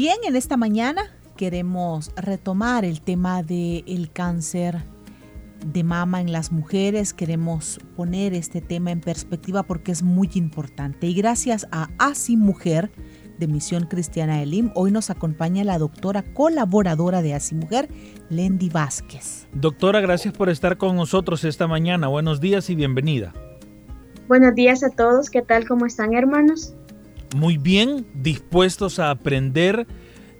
Bien, en esta mañana queremos retomar el tema del cáncer de mama en las mujeres. Queremos poner este tema en perspectiva porque es muy importante. Y gracias a Asi Mujer de Misión Cristiana Elim, hoy nos acompaña la doctora colaboradora de Asi Mujer, Lendy Vázquez. Doctora, gracias por estar con nosotros esta mañana. Buenos días y bienvenida. Buenos días a todos. ¿Qué tal? ¿Cómo están, hermanos? Muy bien, dispuestos a aprender,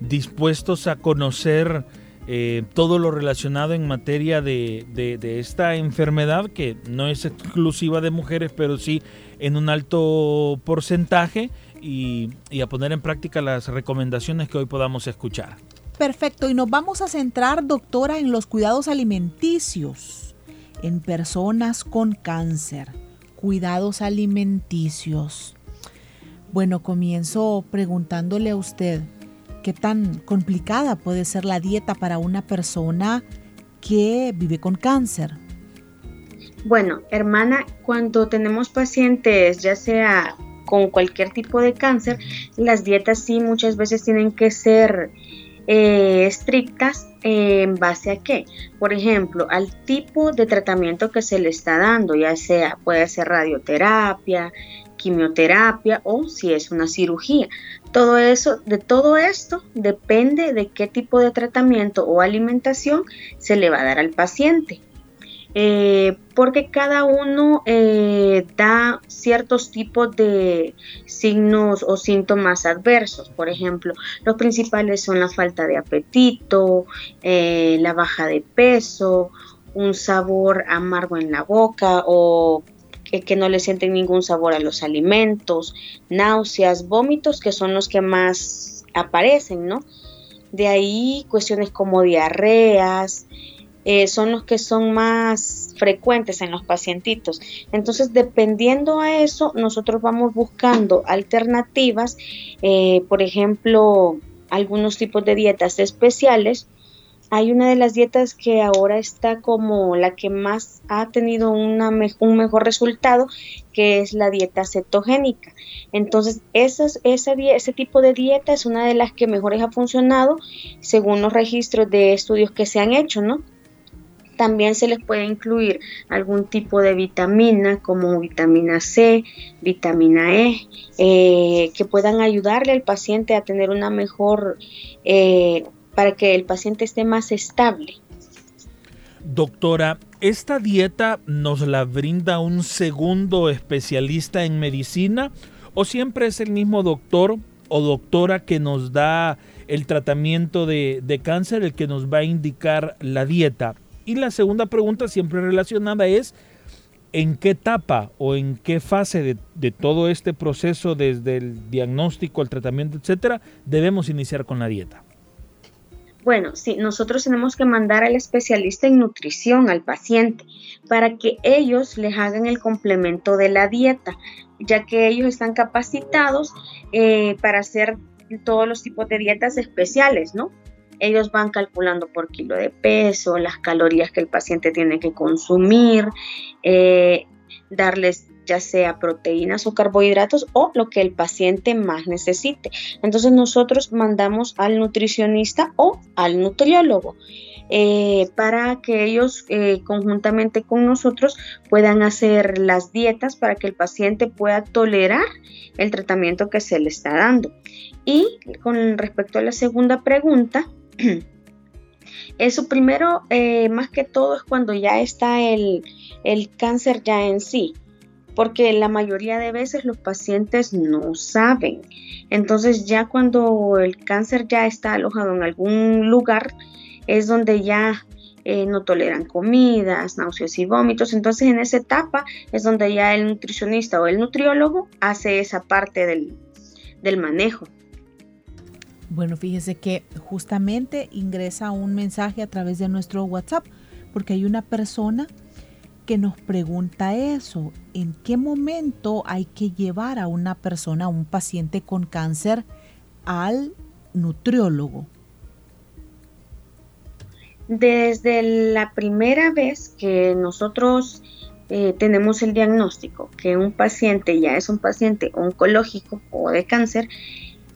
dispuestos a conocer eh, todo lo relacionado en materia de, esta enfermedad que no es exclusiva de mujeres, pero sí en un alto porcentaje y, y a poner en práctica las recomendaciones que hoy podamos escuchar. Perfecto, y nos vamos a centrar, doctora, en los cuidados alimenticios en personas con cáncer. Cuidados alimenticios. Bueno, comienzo preguntándole a usted, qué tan complicada puede ser la dieta para una persona que vive con cáncer. Bueno, hermana, cuando tenemos pacientes, ya sea con cualquier tipo de cáncer, las dietas sí muchas veces tienen que ser eh, estrictas en base a qué? Por ejemplo, al tipo de tratamiento que se le está dando, ya sea puede ser radioterapia, quimioterapia o si es una cirugía. Todo eso, de todo esto depende de qué tipo de tratamiento o alimentación se le va a dar al paciente. Eh, porque cada uno eh, da ciertos tipos de signos o síntomas adversos. Por ejemplo, los principales son la falta de apetito, eh, la baja de peso, un sabor amargo en la boca o que, no le sienten ningún sabor a los alimentos, náuseas, vómitos, que son los que más aparecen, ¿no? De ahí cuestiones como diarreas, eh, son los que son más frecuentes en los pacientitos. Entonces, dependiendo a eso, nosotros vamos buscando alternativas, eh, por ejemplo, algunos tipos de dietas especiales hay una de las dietas que ahora está como la que más ha tenido una un mejor resultado, que es la dieta cetogénica. Entonces, esa, ese tipo de dieta es una de las que mejores ha funcionado según los registros de estudios que se han hecho, ¿no? También se les puede incluir algún tipo de vitamina como vitamina C, vitamina E, eh, que puedan ayudarle al paciente a tener una mejor, eh, para que el paciente esté más estable. Doctora, ¿esta dieta nos la brinda un segundo especialista en medicina o siempre es el mismo doctor o doctora que nos da el tratamiento de, cáncer el que nos va a indicar la dieta? Y la segunda pregunta siempre relacionada es, ¿en qué etapa o en qué fase de, de, todo este proceso, desde el diagnóstico, el tratamiento, etcétera, debemos iniciar con la dieta? Bueno, sí, nosotros tenemos que mandar al especialista en nutrición al paciente para que ellos les hagan el complemento de la dieta, ya que ellos están capacitados eh, para hacer todos los tipos de dietas especiales, ¿no? Ellos van calculando por kilo de peso, las calorías que el paciente tiene que consumir, eh, darles ya sea proteínas o carbohidratos o lo que el paciente más necesite. Entonces nosotros mandamos al nutricionista o al nutriólogo. Eh, para que ellos eh, conjuntamente con nosotros puedan hacer las dietas para que el paciente pueda tolerar el tratamiento que se le está dando. Y con respecto a la segunda pregunta, eso primero, eh, más que todo, es cuando ya está el, el cáncer ya en sí porque la mayoría de veces los pacientes no saben. Entonces ya cuando el cáncer ya está alojado en algún lugar, es donde ya eh, no toleran comidas, náuseas y vómitos. Entonces en esa etapa es donde ya el nutricionista o el nutriólogo hace esa parte del, del manejo. Bueno, fíjese que justamente ingresa un mensaje a través de nuestro WhatsApp porque hay una persona que nos pregunta eso, ¿en qué momento hay que llevar a una persona, a un paciente con cáncer, al nutriólogo? Desde la primera vez que nosotros eh, tenemos el diagnóstico que un paciente ya es un paciente oncológico o de cáncer,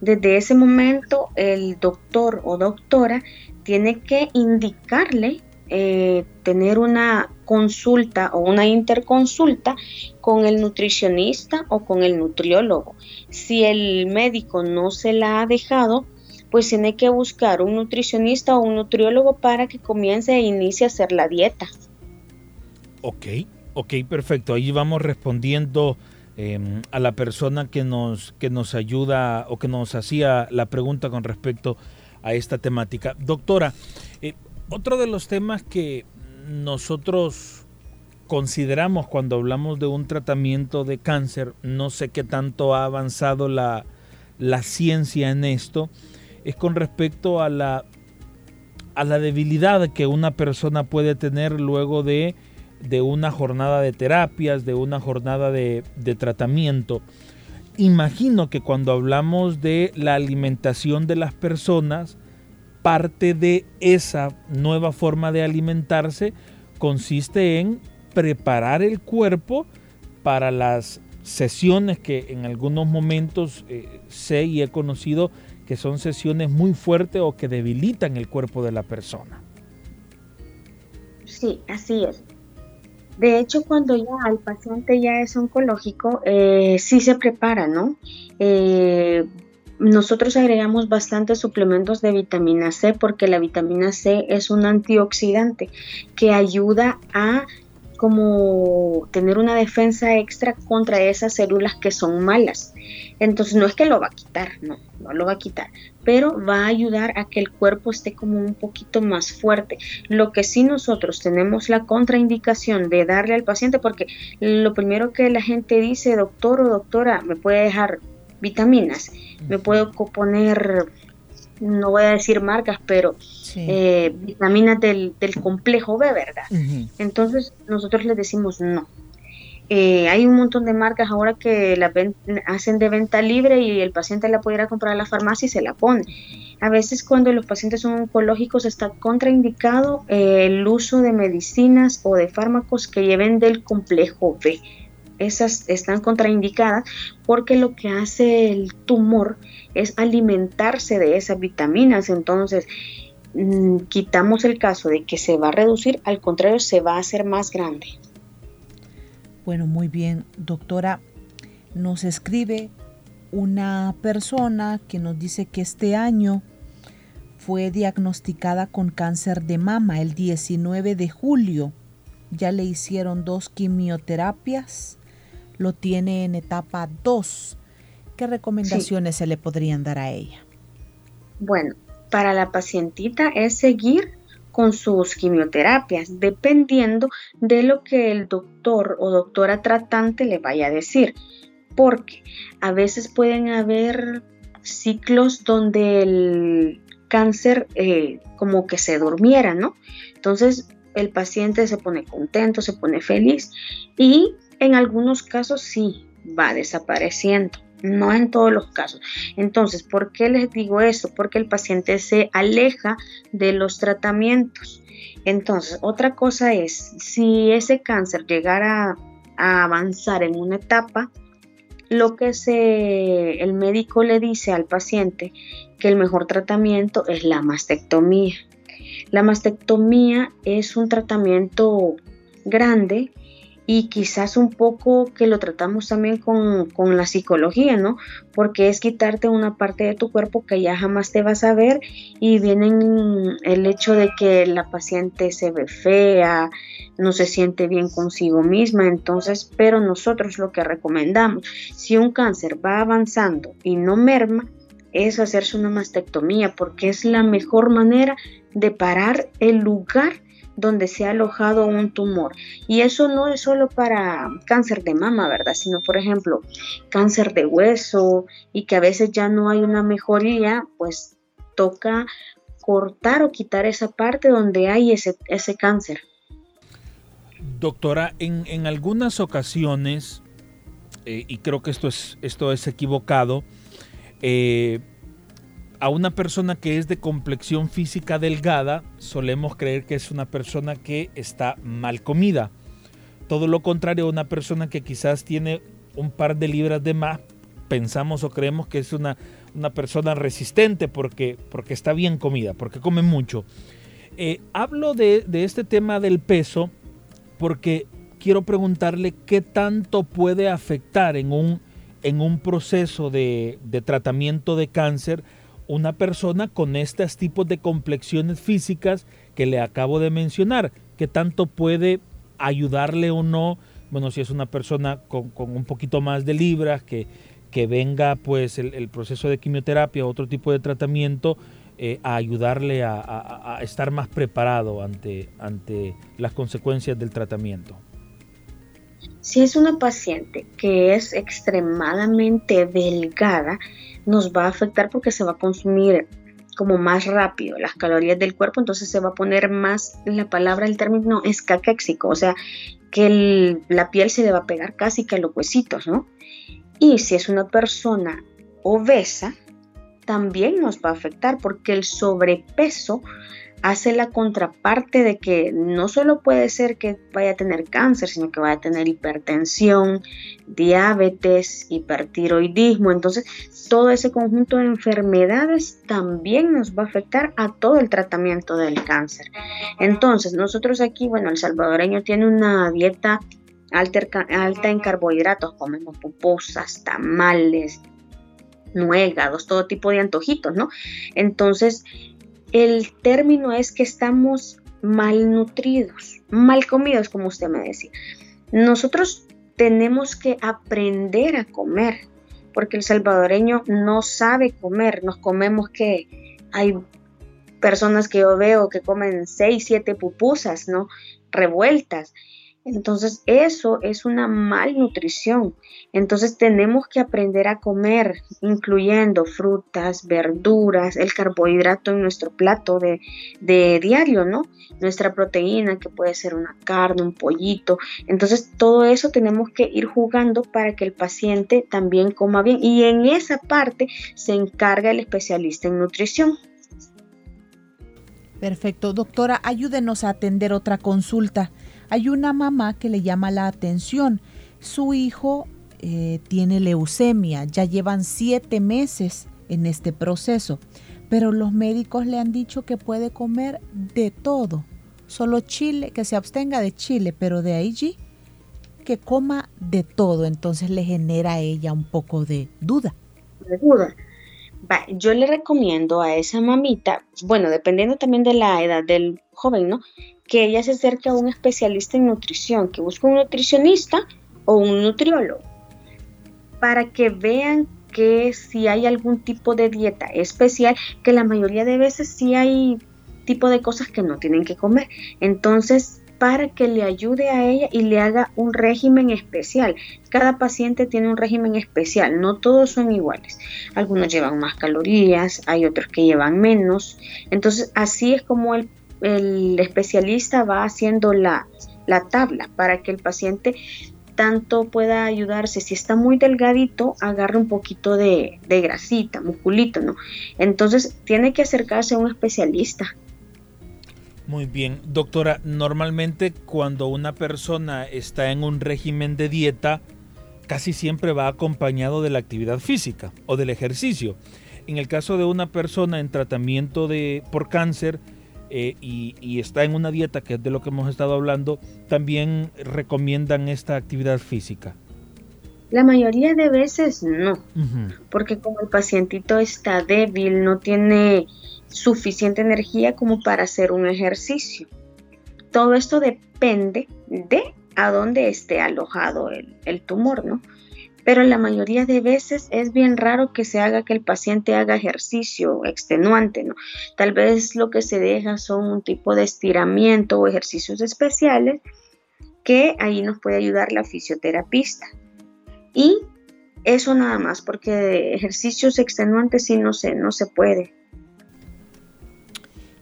desde ese momento el doctor o doctora tiene que indicarle eh, tener una consulta o una interconsulta con el nutricionista o con el nutriólogo. Si el médico no se la ha dejado, pues tiene que buscar un nutricionista o un nutriólogo para que comience e inicie a hacer la dieta. Ok, Ok, perfecto. Ahí vamos respondiendo em, a la persona que nos, que nos ayuda o que nos hacía la pregunta con respecto a esta temática. Doctora, otro de los temas que nosotros consideramos cuando hablamos de un tratamiento de cáncer, no sé qué tanto ha avanzado la, la ciencia en esto, es con respecto a la, a la debilidad que una persona puede tener luego de de una jornada de terapias, de una jornada de, tratamiento. Imagino que cuando hablamos de la alimentación de las personas, parte de esa nueva forma de alimentarse consiste en preparar el cuerpo para las sesiones que en algunos momentos eh, sé y he conocido que son sesiones muy fuertes o que debilitan el cuerpo de la persona. Sí, así es. De hecho, cuando ya el paciente ya es oncológico, eh, sí se prepara, ¿no? Eh, nosotros agregamos bastantes suplementos de vitamina C porque la vitamina C es un antioxidante que ayuda a como tener una defensa extra contra esas células que son malas. Entonces no es que lo va a quitar, no, no lo va a quitar, pero va a ayudar a que el cuerpo esté como un poquito más fuerte. Lo que sí nosotros tenemos la contraindicación de darle al paciente, porque lo primero que la gente dice, doctor o doctora, me puede dejar vitaminas, me puedo poner no voy a decir marcas, pero eh, vitaminas del, complejo B, ¿verdad? Entonces nosotros les decimos no. Eh, hay un montón de marcas ahora que la hacen de venta libre y el paciente la pudiera comprar a la farmacia y se la pone. A veces cuando los pacientes son oncológicos está contraindicado eh, el uso de medicinas o de fármacos que lleven del complejo B esas están contraindicadas porque lo que hace el tumor es alimentarse de esas vitaminas. Entonces, mm, quitamos el caso de que se va a reducir, al contrario, se va a hacer más grande. Bueno, muy bien, doctora. Nos escribe una persona que nos dice que este año fue diagnosticada con cáncer de mama el 19 de julio. Ya le hicieron dos quimioterapias lo tiene en etapa 2. ¿Qué recomendaciones se le podrían dar a ella? Bueno, para la pacientita es seguir con sus quimioterapias, dependiendo de lo que el doctor o doctora tratante le vaya a decir, porque a veces pueden haber ciclos donde el cáncer eh, como que se durmiera, ¿no? Entonces el paciente se pone contento, se pone feliz y en algunos casos sí va desapareciendo, no en todos los casos. Entonces, ¿por qué les digo esto? Porque el paciente se aleja de los tratamientos. Entonces, otra cosa es, si ese cáncer llegara a avanzar en una etapa, lo que se, el médico le dice al paciente que el mejor tratamiento es la mastectomía. La mastectomía es un tratamiento grande y quizás un poco que lo tratamos también con, la psicología, ¿no? Porque es quitarte una parte de tu cuerpo que ya jamás te vas a ver y vienen el hecho de que la paciente se ve fea, no se siente bien consigo misma, entonces, pero nosotros lo que recomendamos, si un cáncer va avanzando y no merma, es hacerse una mastectomía porque es la mejor manera de parar el lugar donde se ha alojado un tumor. Y eso no es solo para cáncer de mama, ¿verdad? Sino, por ejemplo, cáncer de hueso y que a veces ya no hay una mejoría, pues toca cortar o quitar esa parte donde hay ese, ese cáncer. Doctora, en, algunas ocasiones, eh, y creo que esto es, esto es equivocado, eh, a una persona que es de complexión física delgada, solemos creer que es una persona que está mal comida. Todo lo contrario, una persona que quizás tiene un par de libras de más, pensamos o creemos que es una, una persona resistente porque, porque está bien comida, porque come mucho. Eh, hablo de, este tema del peso porque quiero preguntarle qué tanto puede afectar en un, en un proceso de tratamiento de cáncer una persona con estos tipos de complexiones físicas que le acabo de mencionar, que tanto puede ayudarle o no, bueno, si es una persona con, un poquito más de libras, que, que venga pues el, proceso de quimioterapia otro tipo de tratamiento eh, a ayudarle a, estar más preparado ante, ante las consecuencias del tratamiento. Si es una paciente que es extremadamente delgada, nos va a afectar porque se va a consumir como más rápido las calorías del cuerpo, entonces se va a poner más, la palabra, el término es caquéxico, o sea, que la piel se le va a pegar casi que a los huesitos, ¿no? Y si es una persona obesa, también nos va a afectar porque el sobrepeso hace la contraparte de que no solo puede ser que vaya a tener cáncer, sino que vaya a tener hipertensión, diabetes, hipertiroidismo. Entonces, todo ese conjunto de enfermedades también nos va a afectar a todo el tratamiento del cáncer. Entonces, nosotros aquí, bueno, el salvadoreño tiene una dieta alta, en carbohidratos, comemos pupusas, tamales, nuegados, todo tipo de antojitos, ¿no? Entonces, el término es que estamos malnutridos, mal comidos, como usted me decía. Nosotros tenemos que aprender a comer, porque el salvadoreño no sabe comer. Nos comemos que hay personas que yo veo que comen seis, siete pupusas, ¿no? Revueltas. Entonces eso es una malnutrición. Entonces tenemos que aprender a comer, incluyendo frutas, verduras, el carbohidrato en nuestro plato de, diario, ¿no? Nuestra proteína, que puede ser una carne, un pollito. Entonces todo eso tenemos que ir jugando para que el paciente también coma bien. Y en esa parte se encarga el especialista en nutrición. Perfecto. Doctora, ayúdenos a atender otra consulta. Hay una mamá que le llama la atención. Su hijo eh, tiene leucemia, ya llevan siete meses en este proceso, pero los médicos le han dicho que puede comer de todo, solo chile, que se abstenga de chile, pero de allí que coma de todo, entonces le genera a ella un poco de duda. De duda. yo le recomiendo a esa mamita, bueno, dependiendo también de la edad del joven, ¿no? Que ella se acerque a un especialista en nutrición, que busque un nutricionista o un nutriólogo, para que vean que si hay algún tipo de dieta especial, que la mayoría de veces sí hay tipo de cosas que no tienen que comer. Entonces, para que le ayude a ella y le haga un régimen especial. Cada paciente tiene un régimen especial, no todos son iguales. Algunos llevan más calorías, hay otros que llevan menos. Entonces, así es como el el especialista va haciendo la, tabla para que el paciente tanto pueda ayudarse, si está muy delgadito, agarre un poquito de, de, grasita, musculito, ¿no? Entonces tiene que acercarse a un especialista. Muy bien, doctora, normalmente cuando una persona está en un régimen de dieta, casi siempre va acompañado de la actividad física o del ejercicio. En el caso de una persona en tratamiento de, por cáncer, eh, y, está en una dieta, que es de lo que hemos estado hablando, también recomiendan esta actividad física. La mayoría de veces no, porque como el pacientito está débil, no tiene suficiente energía como para hacer un ejercicio. Todo esto depende de a dónde esté alojado el, el tumor, ¿no? Pero la mayoría de veces es bien raro que se haga que el paciente haga ejercicio extenuante, ¿no? Tal vez lo que se deja son un tipo de estiramiento o ejercicios especiales que ahí nos puede ayudar la fisioterapista. Y eso nada más, porque ejercicios extenuantes sí no se, no se puede.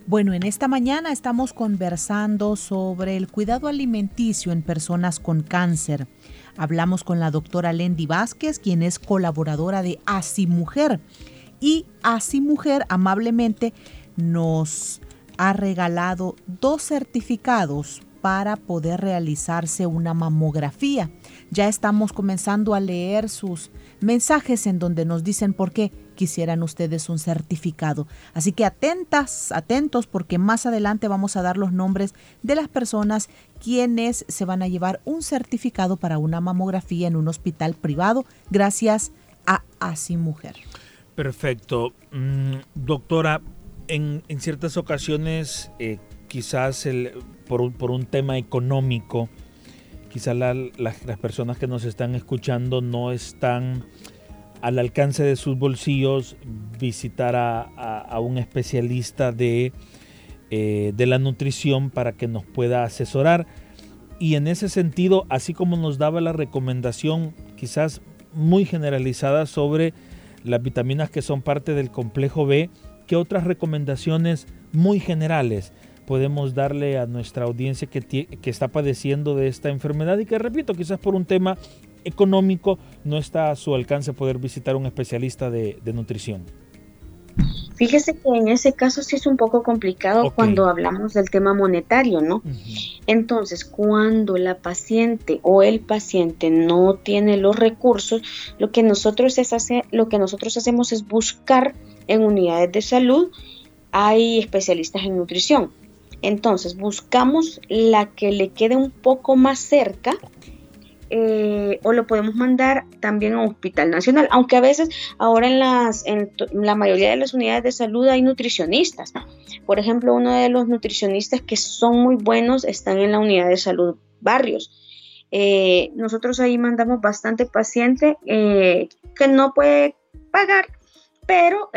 Bueno, en esta mañana estamos conversando sobre el cuidado alimenticio en personas con cáncer. Hablamos con la doctora Lendy Vázquez, quien es colaboradora de Así Mujer. Y Así Mujer amablemente nos ha regalado dos certificados para poder realizarse una mamografía. Ya estamos comenzando a leer sus mensajes en donde nos dicen por qué quisieran ustedes un certificado. Así que atentas, atentos, porque más adelante vamos a dar los nombres de las personas quienes se van a llevar un certificado para una mamografía en un hospital privado gracias a Así Mujer. Perfecto. Mm, doctora, en, ciertas ocasiones, eh, quizás el, por, un, por un tema económico, quizás las personas que nos están escuchando no están al alcance de sus bolsillos visitar a, un especialista de, eh, de la nutrición para que nos pueda asesorar. Y en ese sentido, así como nos daba la recomendación quizás muy generalizada sobre las vitaminas que son parte del complejo B, ¿qué otras recomendaciones muy generales podemos darle a nuestra audiencia que, que está padeciendo de esta enfermedad y que, repito, quizás por un tema económico no está a su alcance poder visitar un especialista de, nutrición? Fíjese que en ese caso sí es un poco complicado cuando hablamos del tema monetario, ¿no? Entonces, cuando la paciente o el paciente no tiene los recursos, lo que nosotros es hacer, lo que nosotros hacemos es buscar en unidades de salud hay especialistas en nutrición. Entonces, buscamos la que le quede un poco más cerca eh, o lo podemos mandar también a un hospital nacional, aunque a veces ahora en, la mayoría de las unidades de salud hay nutricionistas. Por ejemplo, uno de los nutricionistas que son muy buenos están en la unidad de salud barrios. Eh, nosotros ahí mandamos bastante paciente eh, que no puede pagar, pero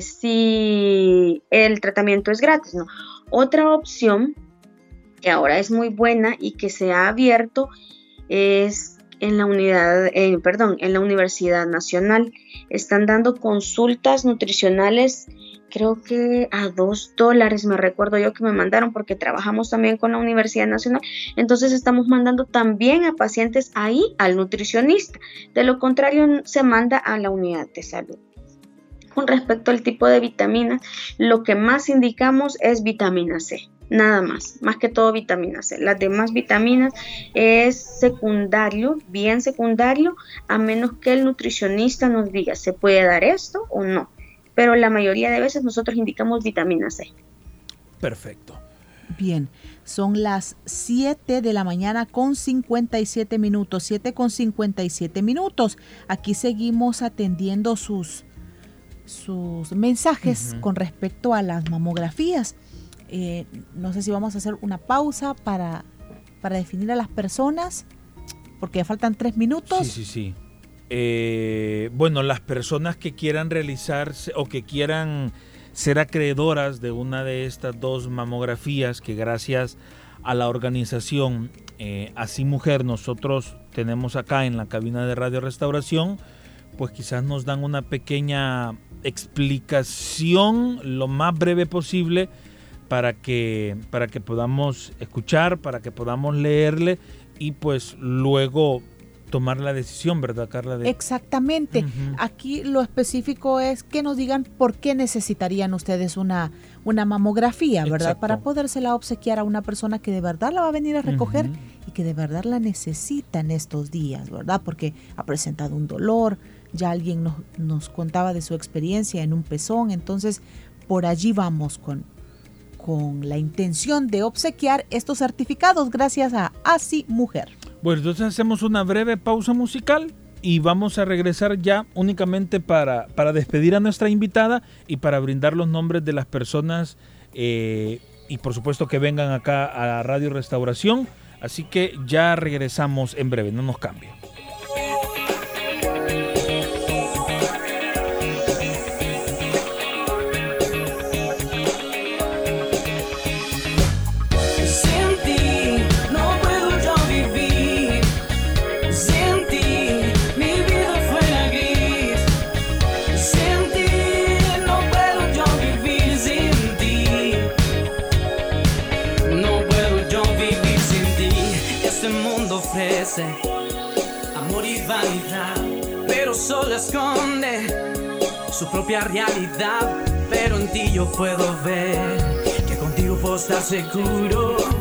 si el tratamiento es gratis. Otra opción que ahora es muy buena y que se ha abierto es en la unidad, eh, perdón, en la Universidad Nacional. Están dando consultas nutricionales, creo que a dos dólares, me recuerdo yo que me mandaron porque trabajamos también con la Universidad Nacional. Entonces estamos mandando también a pacientes ahí al nutricionista. De lo contrario, se manda a la unidad de salud. Con respecto al tipo de vitaminas, lo que más indicamos es vitamina C nada más, más que todo vitamina C. Las demás vitaminas es secundario, bien secundario, a menos que el nutricionista nos diga, ¿se puede dar esto o no? Pero la mayoría de veces nosotros indicamos vitamina C. Perfecto. Bien, son las 7 de la mañana con 57 minutos, 7 con 57 minutos. Aquí seguimos atendiendo sus, sus mensajes con respecto a las mamografías. Eh, no sé si vamos a hacer una pausa para, para definir a las personas, porque ya faltan tres minutos. Sí, sí, sí. Eh, bueno, las personas que quieran realizarse o que quieran ser acreedoras de una de estas dos mamografías que gracias a la organización eh, Así Mujer nosotros tenemos acá en la cabina de Radio Restauración, pues quizás nos dan una pequeña explicación lo más breve posible para que, para que podamos escuchar, para que podamos leerle y pues luego tomar la decisión, ¿verdad, Carla? Exactamente. Aquí lo específico es que nos digan por qué necesitarían ustedes una, una mamografía, ¿verdad? Para podérsela obsequiar a una persona que de verdad la va a venir a recoger y que de verdad la necesita en estos días, ¿verdad? Porque ha presentado un dolor, ya alguien nos, nos contaba de su experiencia en un pezón, entonces por allí vamos con, con la intención de obsequiar estos certificados gracias a Así Mujer. Bueno, entonces hacemos una breve pausa musical y vamos a regresar ya únicamente para, para despedir a nuestra invitada y para brindar los nombres de las personas eh, y por supuesto que vengan acá a Radio Restauración. Así que ya regresamos en breve, no nos cambie. Ofrece amor y vanidad, pero solo esconde su propia realidad. Pero en ti yo puedo ver que contigo puedo estar seguro.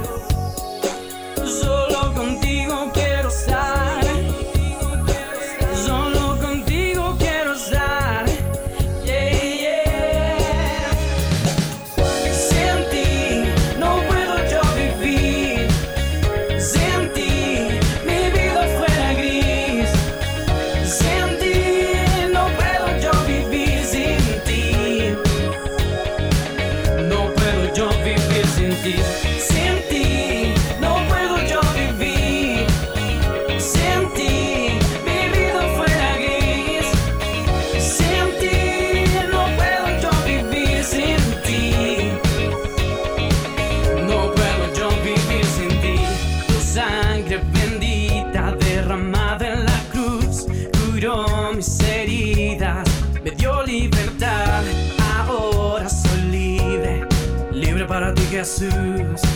sûr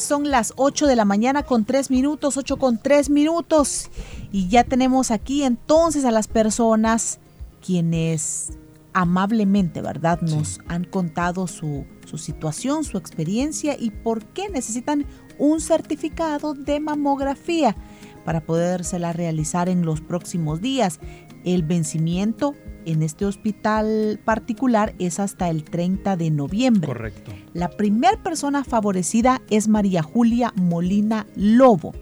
son las 8 de la mañana con 3 minutos, 8 con 3 minutos. Y ya tenemos aquí entonces a las personas quienes amablemente, ¿verdad? Nos han contado su, su situación, su experiencia y por qué necesitan un certificado de mamografía para podérsela realizar en los próximos días. El vencimiento en este hospital particular es hasta el 30 de noviembre. Correcto. La primera persona favorecida es María Julia Molina Lobo.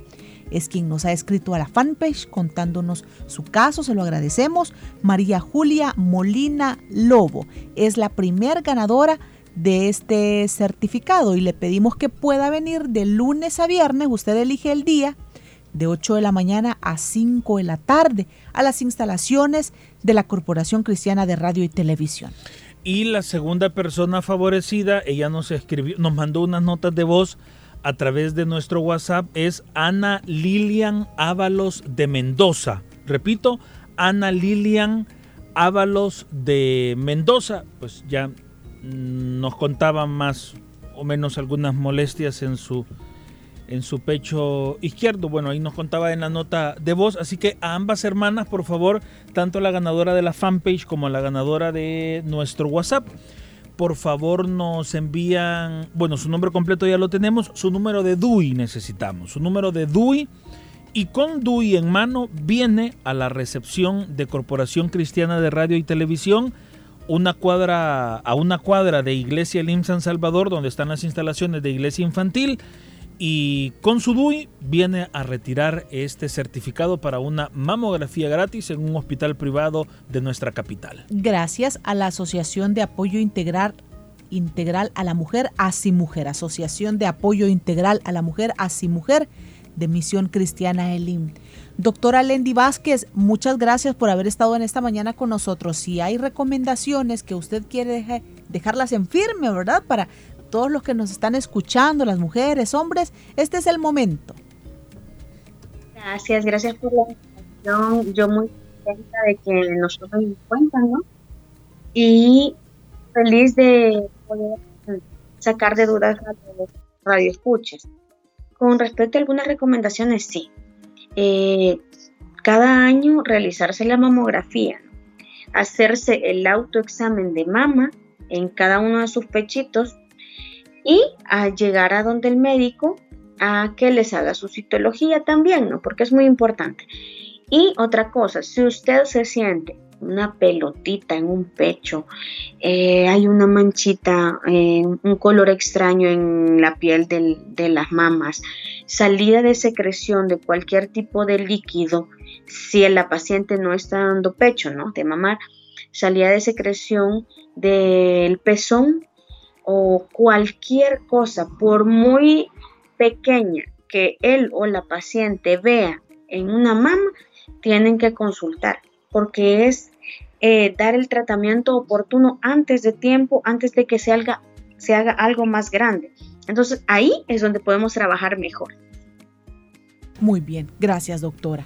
Es quien nos ha escrito a la fanpage contándonos su caso, se lo agradecemos. María Julia Molina Lobo es la primer ganadora de este certificado y le pedimos que pueda venir de lunes a viernes, usted elige el día, de 8 de la mañana a 5 de la tarde a las instalaciones de la Corporación Cristiana de Radio y Televisión. Y la segunda persona favorecida, ella nos escribió, nos mandó unas notas de voz a través de nuestro WhatsApp, es Ana Lilian Ábalos de Mendoza. Repito, Ana Lilian Ábalos de Mendoza. Pues ya nos contaba más o menos algunas molestias en su en su pecho izquierdo. Bueno, ahí nos contaba en la nota de voz. Así que a ambas hermanas, por favor, tanto la ganadora de la fanpage como la ganadora de nuestro WhatsApp, por favor nos envían, bueno, su nombre completo ya lo tenemos, su número de DUI necesitamos, su número de DUI. Y con DUI en mano viene a la recepción de Corporación Cristiana de Radio y Televisión una cuadra, a una cuadra de Iglesia Lim San Salvador, donde están las instalaciones de Iglesia Infantil, y con su DUI viene a retirar este certificado para una mamografía gratis en un hospital privado de nuestra capital. Gracias a la Asociación de Apoyo Integral Integral a la Mujer, Mujer, Asociación de Apoyo Integral a la Mujer, Mujer, de Misión Cristiana Elim. Doctora Lendy Vázquez, muchas gracias por haber estado en esta mañana con nosotros. Si hay recomendaciones que usted quiere dejarlas en firme, ¿verdad? Para todos los que nos están escuchando, las mujeres, hombres, este es el momento. Gracias, gracias por la invitación. Yo muy contenta de que nos tomen en cuenta, ¿no? Y feliz de poder sacar de dudas a los radioescuchas. Con respecto a algunas recomendaciones, sí. Eh, cada año realizarse la mamografía, hacerse el autoexamen de mama en cada uno de sus pechitos y a llegar a donde el médico a que les haga su citología también, ¿no? Porque es muy importante. Y otra cosa, si usted se siente una pelotita en un pecho, eh, hay una manchita, un color extraño en la piel del- de las mamas, salida de secreción de cualquier tipo de líquido, si la paciente no está dando pecho, ¿no? De mamar, salida de secreción del pezón o cualquier cosa, por muy pequeña que él o la paciente vea en una mama, tienen que consultar, porque es eh, dar el tratamiento oportuno antes de tiempo, antes de que se haga, se haga algo más grande. Entonces ahí es donde podemos trabajar mejor. Muy bien, gracias doctora.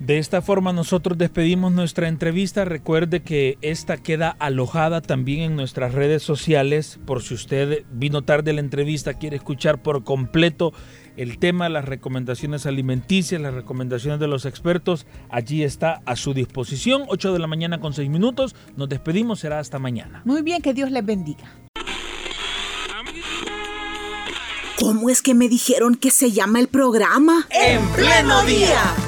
De esta forma nosotros despedimos nuestra entrevista. Recuerde que esta queda alojada también en nuestras redes sociales por si usted vino tarde a la entrevista, quiere escuchar por completo el tema, las recomendaciones alimenticias, las recomendaciones de los expertos. Allí está a su disposición. 8 de la mañana con 6 minutos. Nos despedimos, será hasta mañana. Muy bien, que Dios les bendiga. ¿Cómo es que me dijeron que se llama el programa? En pleno día.